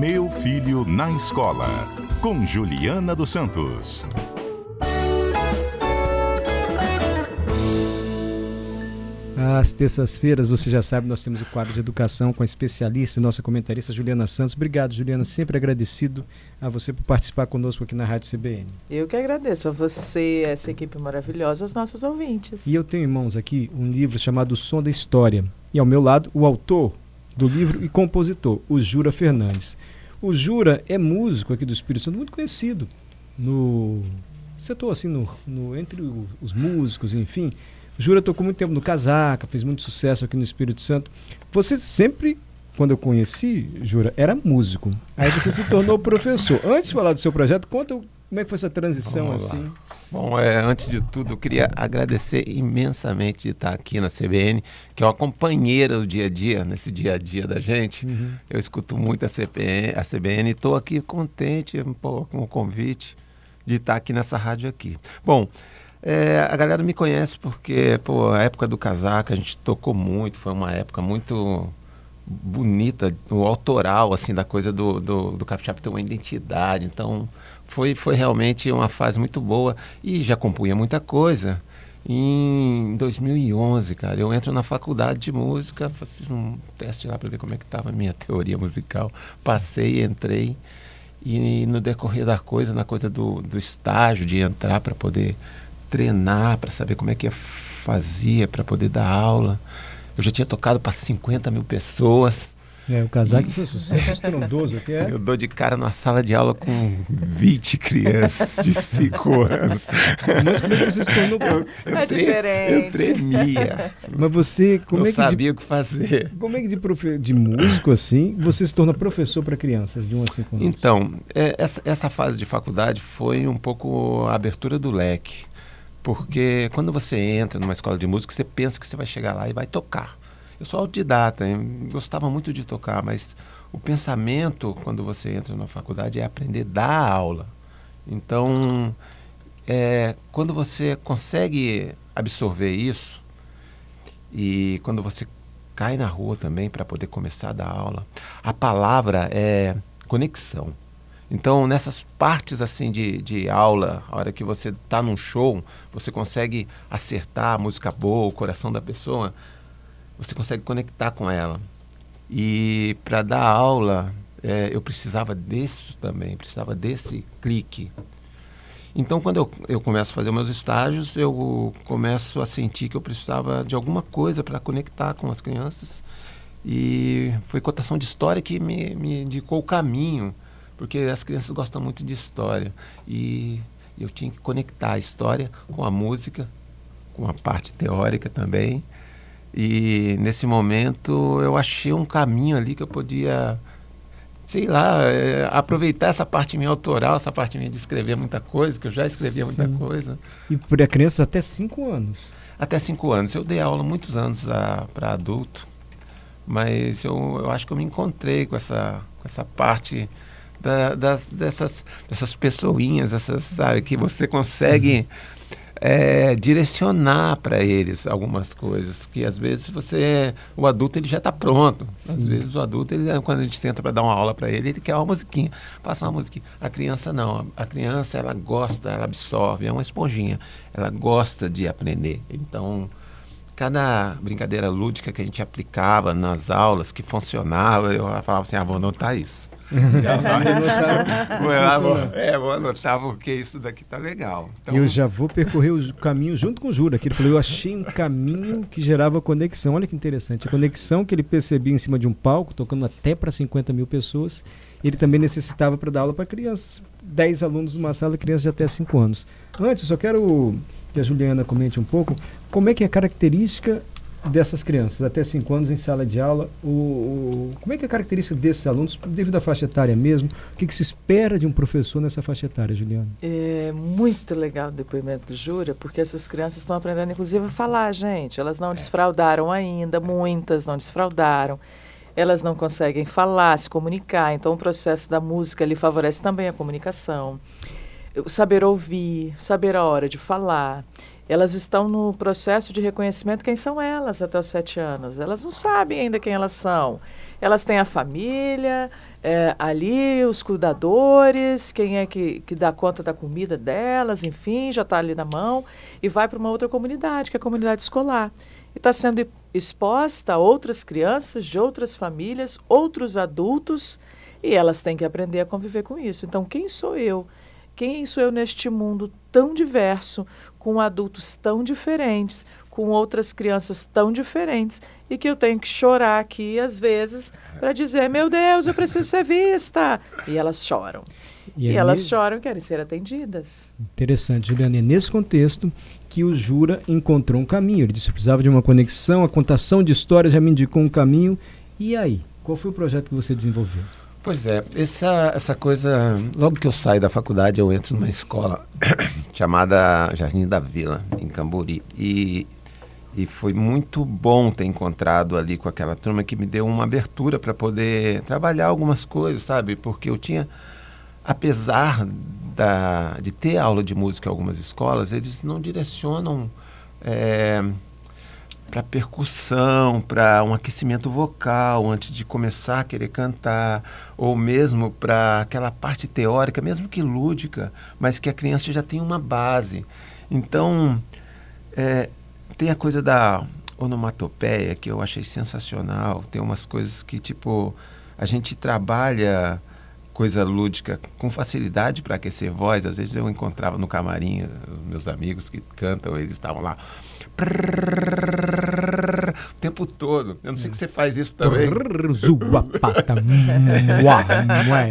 Meu Filho na Escola, com Juliana dos Santos. Às terças-feiras, você já sabe, nós temos o quadro de educação com a especialista e nossa comentarista Juliana Santos. Obrigado, Juliana. Sempre agradecido a você por participar conosco aqui na Rádio CBN. Eu que agradeço a você, essa equipe maravilhosa, aos nossos ouvintes. E eu tenho em mãos aqui um livro chamado O Som da História. E ao meu lado, o autor do livro e compositor, o Jura Fernandes. O Jura é músico aqui do Espírito Santo, muito conhecido no setor, assim, no, no entre os músicos, enfim. Jura tocou muito tempo no Casaca, fez muito sucesso aqui no Espírito Santo. Você sempre, quando eu conheci, Jura, era músico. Aí você se tornou professor. Antes de falar do seu projeto, conta como é que foi essa transição assim. Bom, é, antes de tudo, eu queria agradecer imensamente de estar aqui na CBN, que é uma companheira do dia a dia, nesse dia a dia da gente. Uhum. Eu escuto muito a CBN, a CBN e estou aqui contente pô, com o convite de estar aqui nessa rádio aqui. Bom, é, a galera me conhece porque, pô, a época do casaca a gente tocou muito, foi uma época muito bonita, o autoral, assim, da coisa do, do, do Capixaba ter uma identidade. Então, foi, foi realmente uma fase muito boa e já compunha muita coisa. Em 2011, cara, eu entro na faculdade de música, fiz um teste lá para ver como é que estava a minha teoria musical. Passei, entrei e no decorrer da coisa, na coisa do, do estágio, de entrar para poder treinar para saber como é que fazia para poder dar aula. Eu já tinha tocado para 50 mil pessoas. É, o casaco foi sucesso estrondoso. Que é? Eu dou de cara numa sala de aula com 20 crianças de 5 anos. Mas como é que você se tornou... Eu, eu é tre diferente. Eu tremia. Mas você... Como Não é que sabia de, o que fazer. Como é que de, profe, de músico, assim, você se torna professor para crianças de 1 a 5 anos? Então, é, essa, essa fase de faculdade foi um pouco a abertura do leque. Porque quando você entra numa escola de música, você pensa que você vai chegar lá e vai tocar. Eu sou autodidata, gostava muito de tocar, mas o pensamento, quando você entra na faculdade, é aprender a dar aula. Então, é, quando você consegue absorver isso, e quando você cai na rua também para poder começar a dar aula, a palavra é conexão. Então, nessas partes assim de, de aula, a hora que você está num show, você consegue acertar a música boa, o coração da pessoa, você consegue conectar com ela. E para dar aula, é, eu precisava disso também, precisava desse clique. Então, quando eu, eu começo a fazer meus estágios, eu começo a sentir que eu precisava de alguma coisa para conectar com as crianças. E foi cotação de história que me, me indicou o caminho porque as crianças gostam muito de história e eu tinha que conectar a história com a música, com a parte teórica também. E nesse momento eu achei um caminho ali que eu podia, sei lá, é, aproveitar essa parte minha autoral, essa parte minha de escrever muita coisa, que eu já escrevia muita Sim. coisa. E para crianças até cinco anos? Até cinco anos. Eu dei aula muitos anos para adulto, mas eu, eu acho que eu me encontrei com essa, com essa parte da, das, dessas, dessas pessoinhas, essas, sabe, que você consegue é, direcionar para eles algumas coisas que às vezes você o adulto ele já está pronto. Às vezes o adulto ele quando a gente senta para dar uma aula para ele ele quer uma musiquinha passa uma musiquinha. A criança não a criança ela gosta ela absorve é uma esponjinha ela gosta de aprender. Então cada brincadeira lúdica que a gente aplicava nas aulas que funcionava eu falava assim ah vou anotar isso vou anotar, é, vou anotar porque isso daqui tá legal. Então... Eu já vou percorrer o caminho junto com o Jura, que ele falou, eu achei um caminho que gerava conexão. Olha que interessante, a conexão que ele percebia em cima de um palco, tocando até para 50 mil pessoas, ele também necessitava para dar aula para crianças. 10 alunos numa sala, crianças de até 5 anos. Antes, eu só quero que a Juliana comente um pouco como é que é a característica dessas crianças até 5 anos em sala de aula, o, o, como é que é a característica desses alunos, devido à faixa etária mesmo? O que, que, se espera de um professor nessa faixa etária, Juliana? É muito legal o depoimento do Júria, porque essas crianças estão aprendendo, inclusive, a falar, gente. Elas não desfraudaram ainda, muitas não desfraudaram. Elas não conseguem falar, se comunicar. Então, o processo da música ali favorece também a comunicação. Saber ouvir, saber a hora de falar. Elas estão no processo de reconhecimento quem são elas até os sete anos. Elas não sabem ainda quem elas são. Elas têm a família, é, ali os cuidadores, quem é que, que dá conta da comida delas, enfim, já está ali na mão, e vai para uma outra comunidade, que é a comunidade escolar. E está sendo exposta a outras crianças de outras famílias, outros adultos, e elas têm que aprender a conviver com isso. Então, quem sou eu? Quem sou eu neste mundo tão diverso, com adultos tão diferentes, com outras crianças tão diferentes e que eu tenho que chorar aqui às vezes para dizer meu Deus eu preciso ser vista. E elas choram. E, e elas choram e querem ser atendidas. Interessante Juliana. É nesse contexto que o Jura encontrou um caminho. Ele disse que precisava de uma conexão a contação de histórias já me indicou um caminho. E aí qual foi o projeto que você desenvolveu Pois é, essa, essa coisa. Logo que eu saio da faculdade, eu entro numa escola chamada Jardim da Vila, em Cambori. E e foi muito bom ter encontrado ali com aquela turma que me deu uma abertura para poder trabalhar algumas coisas, sabe? Porque eu tinha, apesar da, de ter aula de música em algumas escolas, eles não direcionam é, para percussão, para um aquecimento vocal antes de começar a querer cantar, ou mesmo para aquela parte teórica, mesmo que lúdica, mas que a criança já tem uma base. Então, é, tem a coisa da onomatopeia que eu achei sensacional. Tem umas coisas que, tipo, a gente trabalha coisa lúdica com facilidade para aquecer voz. Às vezes eu encontrava no camarim meus amigos que cantam, eles estavam lá o tempo todo. Eu não sei que você faz isso também.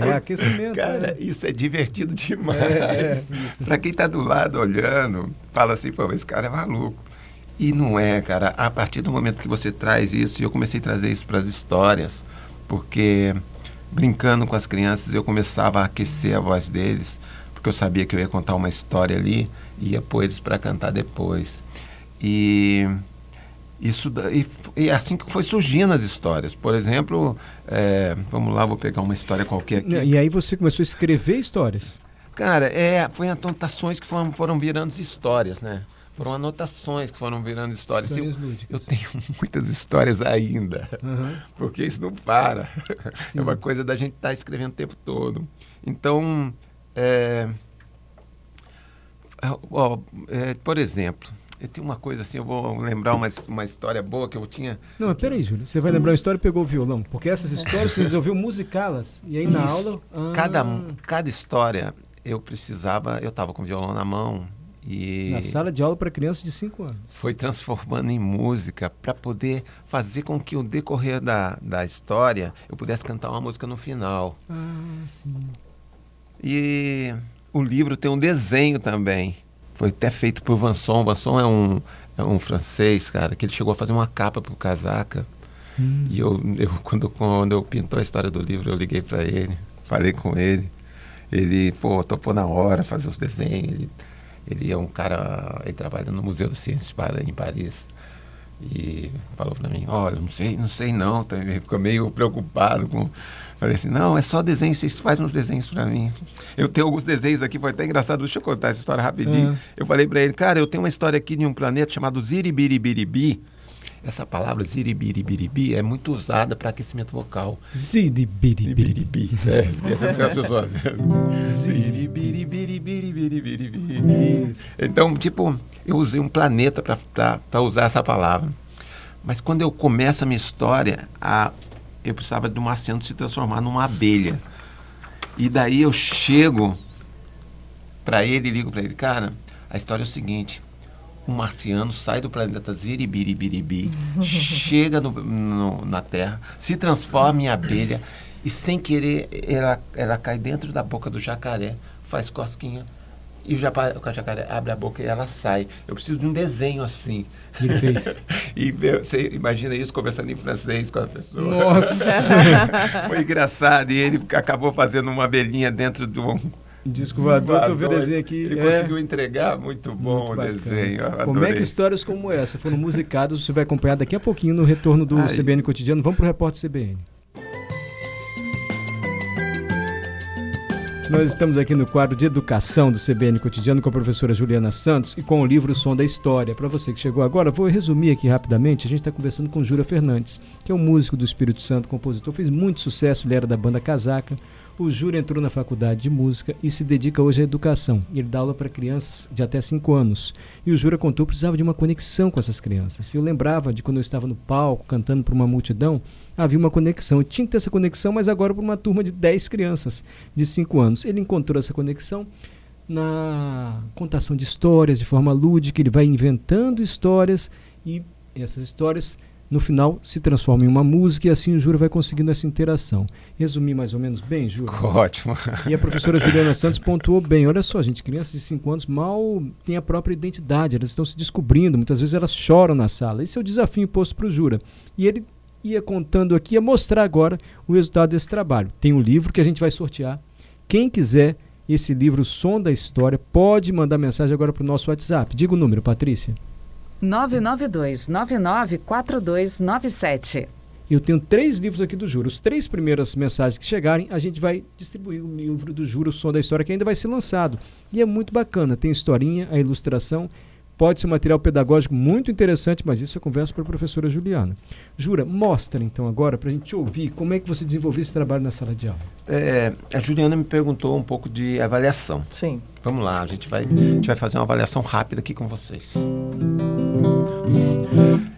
é aquecimento. Cara, isso é divertido demais. É, é, para quem está do lado olhando, fala assim, pô, esse cara é maluco. E não é, cara. A partir do momento que você traz isso, e eu comecei a trazer isso para as histórias, porque brincando com as crianças eu começava a aquecer a voz deles, porque eu sabia que eu ia contar uma história ali e ia pôr eles para cantar depois. E isso e, e, assim que foi surgindo as histórias. Por exemplo, é, vamos lá, vou pegar uma história qualquer aqui. E aí você começou a escrever histórias? Cara, é, foi anotações que foram, foram virando histórias, né? Foram anotações que foram virando histórias. Eu, eu, tenho muitas histórias ainda, uhum. porque isso não para. Sim. É uma coisa da gente estar tá escrevendo o tempo todo. Então, é, ó, é, por exemplo, eu tenho uma coisa assim, eu vou lembrar uma, uma história boa que eu tinha. Não, mas peraí, Júlio. Você vai lembrar uma história e pegou o violão. Porque essas histórias você resolveu musicá-las. E aí na Isso. aula. Ah. Cada, cada história eu precisava, eu estava com o violão na mão, e Na sala de aula para crianças de 5 anos. Foi transformando em música para poder fazer com que o decorrer da, da história eu pudesse cantar uma música no final. Ah, sim. E o livro tem um desenho também. Foi até feito por Vanson. Vanson é um, é um francês, cara, que ele chegou a fazer uma capa para o casaca. Hum. E eu, eu, quando, quando eu pintou a história do livro, eu liguei para ele, falei com ele. Ele, pô, topou na hora fazer os desenhos. Ele, ele é um cara, ele trabalha no Museu das Ciências em Paris. E falou para mim, olha, não sei, não sei não. Ele ficou meio preocupado com. Falei assim, não, é só desenho, vocês fazem uns desenhos para mim. Eu tenho alguns desenhos aqui, foi até engraçado, deixa eu contar essa história rapidinho. Uhum. Eu falei para ele, cara, eu tenho uma história aqui de um planeta chamado Ziribiribiribi essa palavra ziribiribiribi é muito usada para aquecimento vocal. Ziribiribiribi. É, as pessoas. Então, tipo, eu usei um planeta para usar essa palavra. Mas quando eu começo a minha história, a, eu precisava de um acento se transformar numa abelha. E daí eu chego para ele e ligo para ele, cara, a história é o seguinte um marciano sai do planeta Ziribiribiribi, chega no, no, na Terra, se transforma em abelha e sem querer ela, ela cai dentro da boca do jacaré, faz cosquinha e o, o jacaré abre a boca e ela sai. Eu preciso de um desenho assim. Ele fez. e você imagina isso conversando em francês com a pessoa. Nossa! Foi engraçado. E ele acabou fazendo uma abelhinha dentro de um Disco voador, tu viu o desenho aqui. Ele é. conseguiu entregar, muito bom muito o desenho. Como é que histórias como essa foram musicadas, você vai acompanhar daqui a pouquinho no retorno do Aí. CBN Cotidiano. Vamos para o repórter CBN. Nós estamos aqui no quadro de educação do CBN Cotidiano com a professora Juliana Santos e com o livro Som da História. Para você que chegou agora, vou resumir aqui rapidamente. A gente está conversando com Jura Fernandes, que é um músico do Espírito Santo, compositor, fez muito sucesso, ele era da banda Casaca. O Jura entrou na faculdade de música e se dedica hoje à educação. Ele dá aula para crianças de até 5 anos. E o Jura contou que precisava de uma conexão com essas crianças. Eu lembrava de quando eu estava no palco cantando para uma multidão, havia uma conexão. Tinha que ter essa conexão, mas agora para uma turma de 10 crianças de 5 anos. Ele encontrou essa conexão na contação de histórias de forma lúdica, ele vai inventando histórias e essas histórias no final se transformam em uma música e assim o Júlio vai conseguindo essa interação. Resumi mais ou menos bem, Júlio? Ótimo. E a professora Juliana Santos pontuou bem. Olha só, gente, crianças de 5 anos mal têm a própria identidade, elas estão se descobrindo, muitas vezes elas choram na sala. Esse é o desafio imposto para o Jura. E ele ia contando aqui, ia mostrar agora o resultado desse trabalho. Tem um livro que a gente vai sortear. Quem quiser esse livro Som da História, pode mandar mensagem agora para o nosso WhatsApp. Diga o número, Patrícia. 992-994297. Eu tenho três livros aqui do Juro. Os três primeiras mensagens que chegarem, a gente vai distribuir o livro do Juro, o Som da História, que ainda vai ser lançado. E é muito bacana. Tem historinha, a ilustração. Pode ser um material pedagógico muito interessante, mas isso eu converso para a professora Juliana. Jura, mostra então agora para a gente ouvir como é que você desenvolveu esse trabalho na sala de aula. É, a Juliana me perguntou um pouco de avaliação. Sim. Vamos lá, a gente vai, a gente vai fazer uma avaliação rápida aqui com vocês.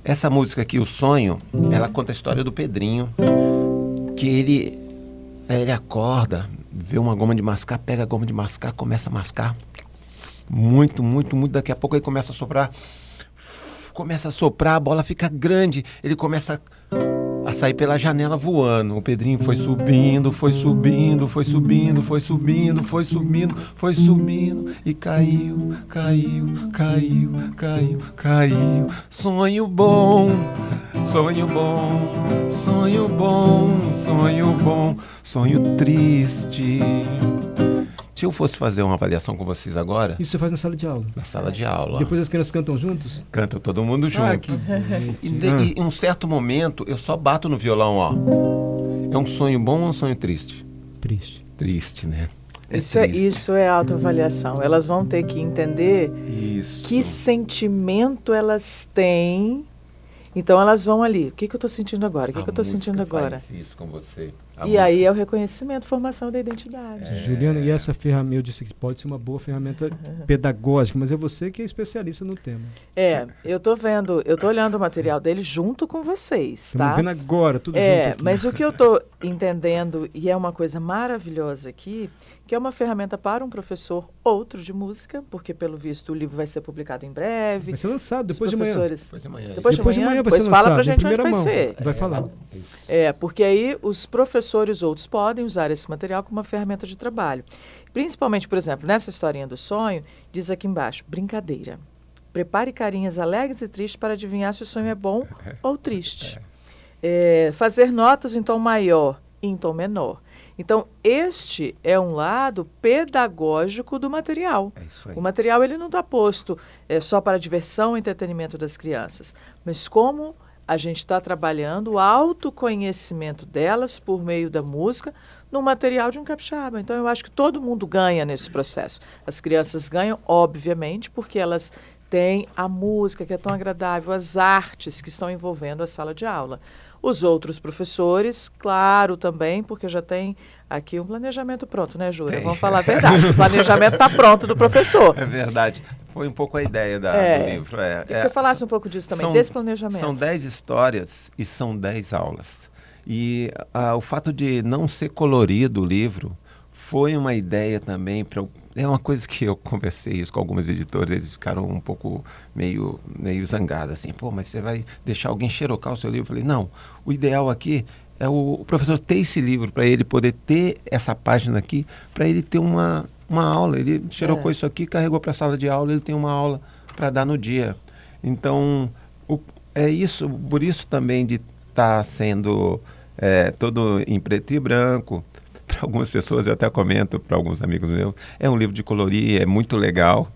Essa música aqui, O Sonho, ela conta a história do Pedrinho, que ele, ele acorda, vê uma goma de mascar, pega a goma de mascar, começa a mascar. Muito, muito, muito. Daqui a pouco ele começa a soprar. Começa a soprar, a bola fica grande. Ele começa a sair pela janela voando. O Pedrinho foi subindo, foi subindo, foi subindo, foi subindo, foi subindo, foi subindo e caiu, caiu, caiu, caiu, caiu. Sonho bom, sonho bom, sonho bom, sonho bom, sonho triste. Se eu fosse fazer uma avaliação com vocês agora, Isso você faz na sala de aula. na sala de aula, Depois as crianças cantam juntos? canta todo mundo junto. Ah, que E, de- Ah. e em um certo momento, eu só bato no violão, ó. É um sonho bom ou um sonho triste? Triste. Triste, né? Isso é, isso é autoavaliação. Elas vão ter que entender Isso. que sentimento elas têm. Então elas vão ali. O que, que eu estou sentindo agora? O que, que eu estou sentindo agora? Faz isso com você. A E aí música. é o reconhecimento, formação da identidade. Juliana, e essa ferramenta, eu disse que pode ser uma boa ferramenta pedagógica, mas é você que é especialista no tema. É, eu tô vendo, eu tô olhando o material dele junto com vocês, Estamos tá? vendo agora, tudo É, junto aqui. mas o que eu tô entendendo, e é uma coisa maravilhosa aqui, que é uma ferramenta para um professor outro de música, porque pelo visto o livro vai ser publicado em breve. Vai ser lançado Os depois de manhã. professores. Depois de amanhã. Depois de Depois de amanhã, manhã vai depois ser fala lançado, pra em gente onde primeira vai mão. ser. Vai falar. Isso. É, porque aí os professores outros podem usar esse material como uma ferramenta de trabalho. Principalmente, por exemplo, nessa historinha do sonho, diz aqui embaixo, brincadeira. Prepare carinhas alegres e tristes para adivinhar se o sonho é bom ou triste. É, fazer notas em tom maior e em tom menor. Então, este é um lado pedagógico do material. É. O material ele não está posto é, só para diversão e entretenimento das crianças, mas como a gente está trabalhando o autoconhecimento delas por meio da música no material de um capixaba. Então eu acho que todo mundo ganha nesse processo. As crianças ganham, obviamente, porque elas têm a música que é tão agradável, as artes que estão envolvendo a sala de aula. Os outros professores, claro, também, porque já tem aqui um planejamento pronto, né, Júlia? Vamos falar a verdade. O planejamento está pronto do professor. É verdade. Foi um pouco a ideia da- É. do livro. É, que você falasse um pouco disso também, são- desse planejamento. São 10 histórias e são 10 aulas. E ah, o fato de não ser colorido o livro foi uma ideia também para é uma coisa que eu conversei isso com algumas editoras, eles ficaram um pouco meio meio zangados assim, pô, mas você vai deixar alguém xerocar o seu livro? Eu falei, não, o ideal aqui é o, o professor ter esse livro para ele poder ter essa página aqui, para ele ter uma uma aula, ele xerocou É. isso aqui, carregou para a sala de aula, ele tem uma aula para dar no dia. Então, o- é isso, por isso também de estar sendo é, todo em preto e branco. Para algumas pessoas, eu até comento para alguns amigos meus, é um livro de colorir, é muito legal.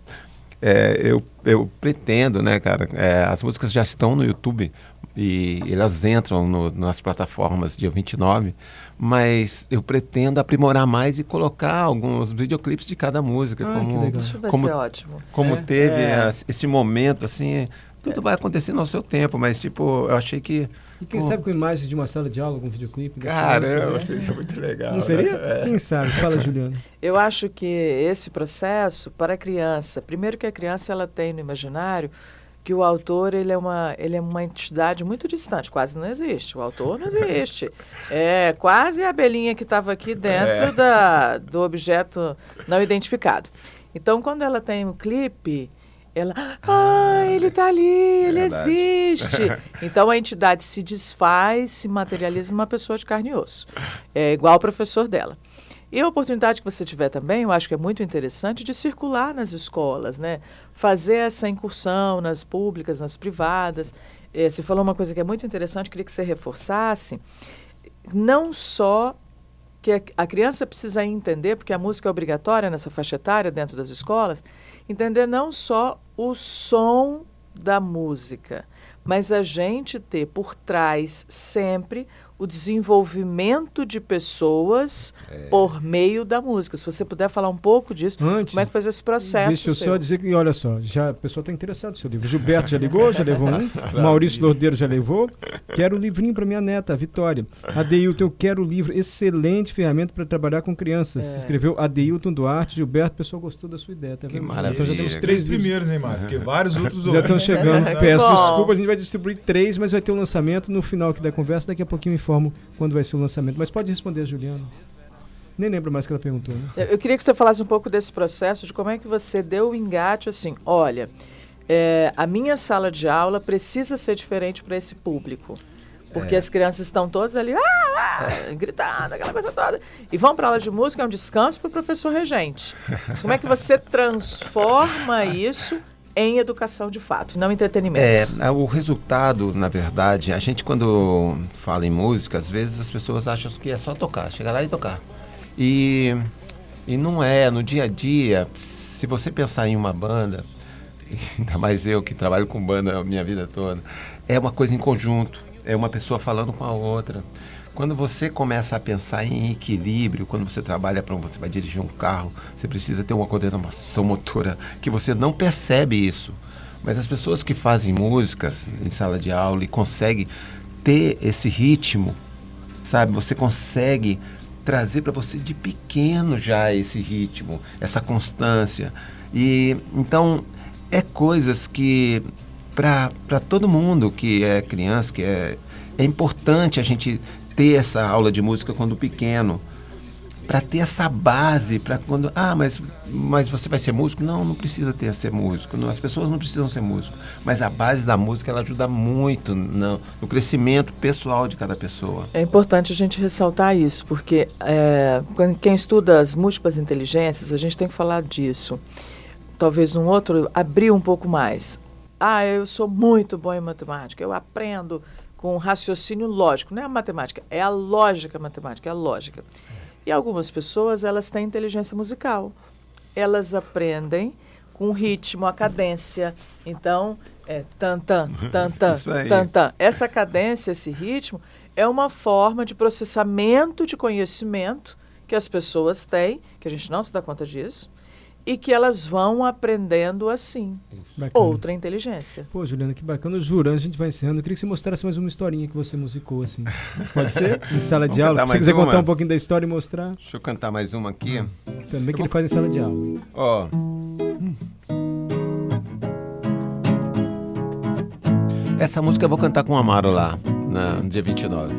É, eu, eu pretendo, né, cara? é, as músicas já estão no YouTube, e elas entram no, nas plataformas dia 29, mas eu pretendo aprimorar mais e colocar alguns videoclipes de cada música. Que como. Isso vai como, ser ótimo. como É. teve É. esse momento, assim, tudo vai acontecendo ao seu tempo, mas tipo, eu achei que. E quem Pô. sabe com imagens de uma sala de aula, algum videoclipe? Caramba, crianças, né? seria muito legal. Não seria? É. Quem sabe? Fala, Juliana. Eu acho que esse processo para a criança, primeiro que a criança ela tem no imaginário que o autor ele é uma ele é uma entidade muito distante, quase não existe. O autor não existe. É quase a abelhinha que estava aqui dentro É. da, do objeto não identificado. Então, quando ela tem o clipe, ela, ah, ele está ali, ele Verdade. existe. Então a entidade se desfaz, se materializa numa pessoa de carne e osso. É igual o professor dela. E a oportunidade que você tiver também, eu acho que é muito interessante, de circular nas escolas, né? Fazer essa incursão nas públicas, nas privadas. Eh, você falou uma coisa que é muito interessante, queria que você reforçasse. Não só que a, criança precisa entender, porque a música é obrigatória nessa faixa etária dentro das escolas, entender não só o som da música, mas a gente ter por trás sempre o desenvolvimento de pessoas por meio da música. Se você puder falar um pouco disso, Antes, como é que faz esse processo? Deixa eu seu? só dizer que, olha só, já, a pessoa está interessada no seu livro. Gilberto já ligou, já levou um. O Maurício Lordeiro já levou. Quero o livrinho para minha neta, a Vitória. Adeilton, eu quero o livro. Excelente ferramenta para trabalhar com crianças. É. Se escreveu Adeilton Duarte. Gilberto, o pessoal gostou da sua ideia, tá Que vendo? maravilha. Então já temos Os três primeiros, hein, Mário? Porque vários outros Já estão chegando. É, Peço bom. desculpa, a gente vai distribuir três, mas vai ter o lançamento no final aqui da conversa. Daqui a pouquinho informo quando vai ser o lançamento. Mas pode responder, Juliana. Nem lembro mais o que ela perguntou, né? Eu, queria que você falasse um pouco desse processo, de como é que você deu o engate assim, olha, é, a minha sala de aula precisa ser diferente para esse público. Porque as crianças estão todas ali, ah, ah, gritando, aquela coisa toda. E vão para aula de música, é um descanso para o professor regente. Mas como é que você transforma isso em educação de fato, não entretenimento? É, o resultado, na verdade, a gente quando fala em música, às vezes as pessoas acham que é só tocar, chegar lá e tocar. E, e não é, no dia a dia, se você pensar em uma banda, ainda mais eu que trabalho com banda a minha vida toda, é uma coisa em conjunto, é uma pessoa falando com a outra. Quando você começa a pensar em equilíbrio, quando você trabalha para você vai dirigir um carro, você precisa ter uma coordenação motora que você não percebe isso. Mas as pessoas que fazem música em sala de aula e conseguem ter esse ritmo, sabe? Você consegue trazer para você de pequeno já esse ritmo, essa constância. E então é coisas que para todo mundo que é criança, que é é importante a gente ter essa aula de música quando pequeno, para ter essa base, para quando, ah, mas, mas você vai ser músico? Não, não precisa ter ser músico. Não, as pessoas não precisam ser músico, mas a base da música ela ajuda muito no, no crescimento pessoal de cada pessoa. É importante a gente ressaltar isso, porque é, quando- quem estuda as múltiplas inteligências, a gente tem que falar disso. Talvez um outro abrir um pouco mais. Ah, eu sou muito bom em matemática, eu aprendo com raciocínio lógico. Não é a matemática, é a lógica matemática, é a lógica. E algumas pessoas, elas têm inteligência musical. Elas aprendem com o ritmo, a cadência. Então, é tan tan tan tan tan tan. Essa cadência, esse ritmo é uma forma de processamento de conhecimento que as pessoas têm, que a gente não se dá conta disso, e que elas vão aprendendo assim. Outra inteligência. Pô, Juliana, que bacana. Jurando, a gente vai encerrando. Eu queria que você mostrasse mais uma historinha que você musicou, assim. Pode ser? Em sala de aula. Se você quiser uma? contar um pouquinho da história e mostrar, Deixa eu cantar mais uma aqui. também que ele faz em sala de aula. Ó. Essa música eu vou cantar com o Amaro lá, na- no dia 29.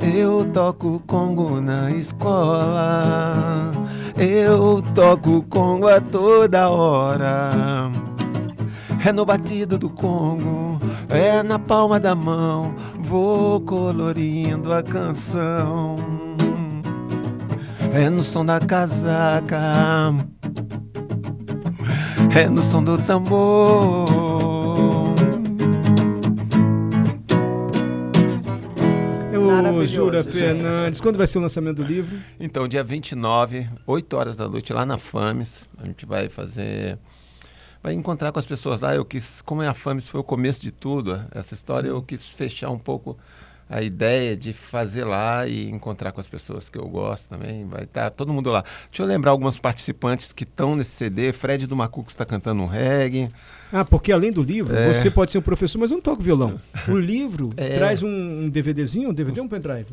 Eu toco congo na escola, eu toco congo a toda hora. É no batido do congo, é na palma da mão, vou colorindo a canção. É no som da casaca, é no som do tambor. Maravilhoso, Jura gente. Fernandes, quando vai ser o lançamento do livro? Então, dia 29, 8 horas da noite, lá na FAMES, a gente vai fazer vai encontrar com as pessoas lá. Eu quis, como é a FAMES foi o começo de tudo, essa história, Sim. eu quis fechar um pouco a ideia de fazer lá e encontrar com as pessoas que eu gosto também. Vai estar tá todo mundo lá. Deixa eu lembrar alguns participantes que estão nesse CD. Fred do Macuco está cantando um reggae. Ah, porque além do livro, é. você pode ser um professor, mas não toca violão. O livro é. traz um, um, DVDzinho, um DVD ou um pendrive?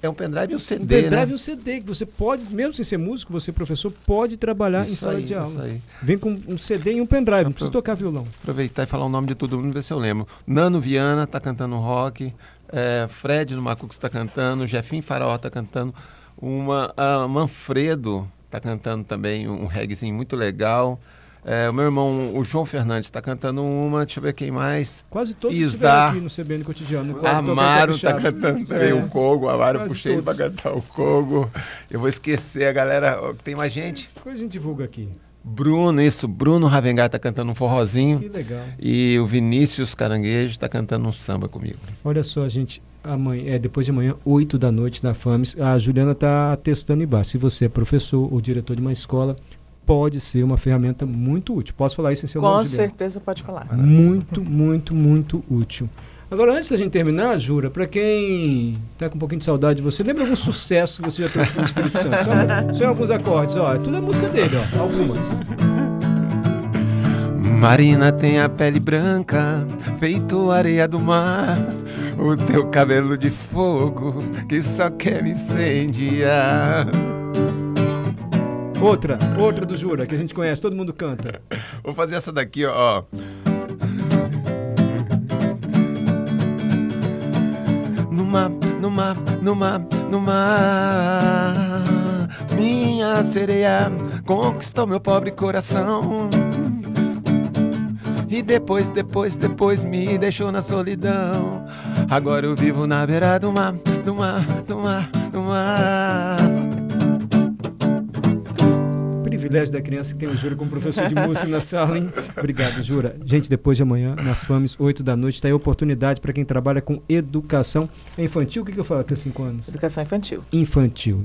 É um pendrive e um CD, Um pendrive né? e um CD, que você pode, mesmo sem ser músico, você professor, pode trabalhar isso em sala aí, de aula. Aí. Vem com um CD e um pendrive, não precisa tocar violão. Aproveitar e falar o nome de todo mundo, ver se eu lembro. Nano Viana está cantando rock, é, Fred do Macuco está cantando, Jefim Faraó está cantando, uma, Manfredo está cantando também um reggaezinho muito legal. É, o meu irmão, o João Fernandes, está cantando uma, deixa eu ver quem mais. Quase todos Isar, aqui no CBN Cotidiano. Amaro está cantando também é. o Cogo, Amaro Quase puxei para cantar o Cogo. Eu vou esquecer a galera, tem mais gente? Coisa a gente divulga aqui. Bruno, isso, Bruno Ravengar está cantando um forrozinho. Que legal. E o Vinícius Caranguejo está cantando um samba comigo. Olha só, gente, amanhã, é, depois de amanhã, 8 da noite na FAMES, a Juliana está testando embaixo. Se você é professor ou diretor de uma escola, pode ser uma ferramenta muito útil. Posso falar isso em seu Com nome? Com certeza pode falar. Muito, muito, muito útil. Agora, antes da gente terminar, Jura, para quem está com um pouquinho de saudade de você, lembra algum sucesso que você já trouxe no Espírito Santo? Só, só alguns acordes, ó. Tudo é música dele, ó. Algumas. Marina tem a pele branca, feito areia do mar. O teu cabelo de fogo que só quer me incendiar. Outra, outra do Jura, que a gente conhece, todo mundo canta. Vou fazer essa daqui, ó. Mar, no mar, no mar, no mar. Minha sereia conquistou meu pobre coração. E depois, depois, depois me deixou na solidão. Agora eu vivo na beira do mar, do mar, do mar, do mar privilégio da criança que tem o Jura como professor de música na sala, hein? Obrigado, Jura. Gente, depois de amanhã, na FAMES, 8 da noite, está aí a oportunidade para quem trabalha com educação infantil. O que, que eu falo até 5 anos? Educação infantil. Infantil.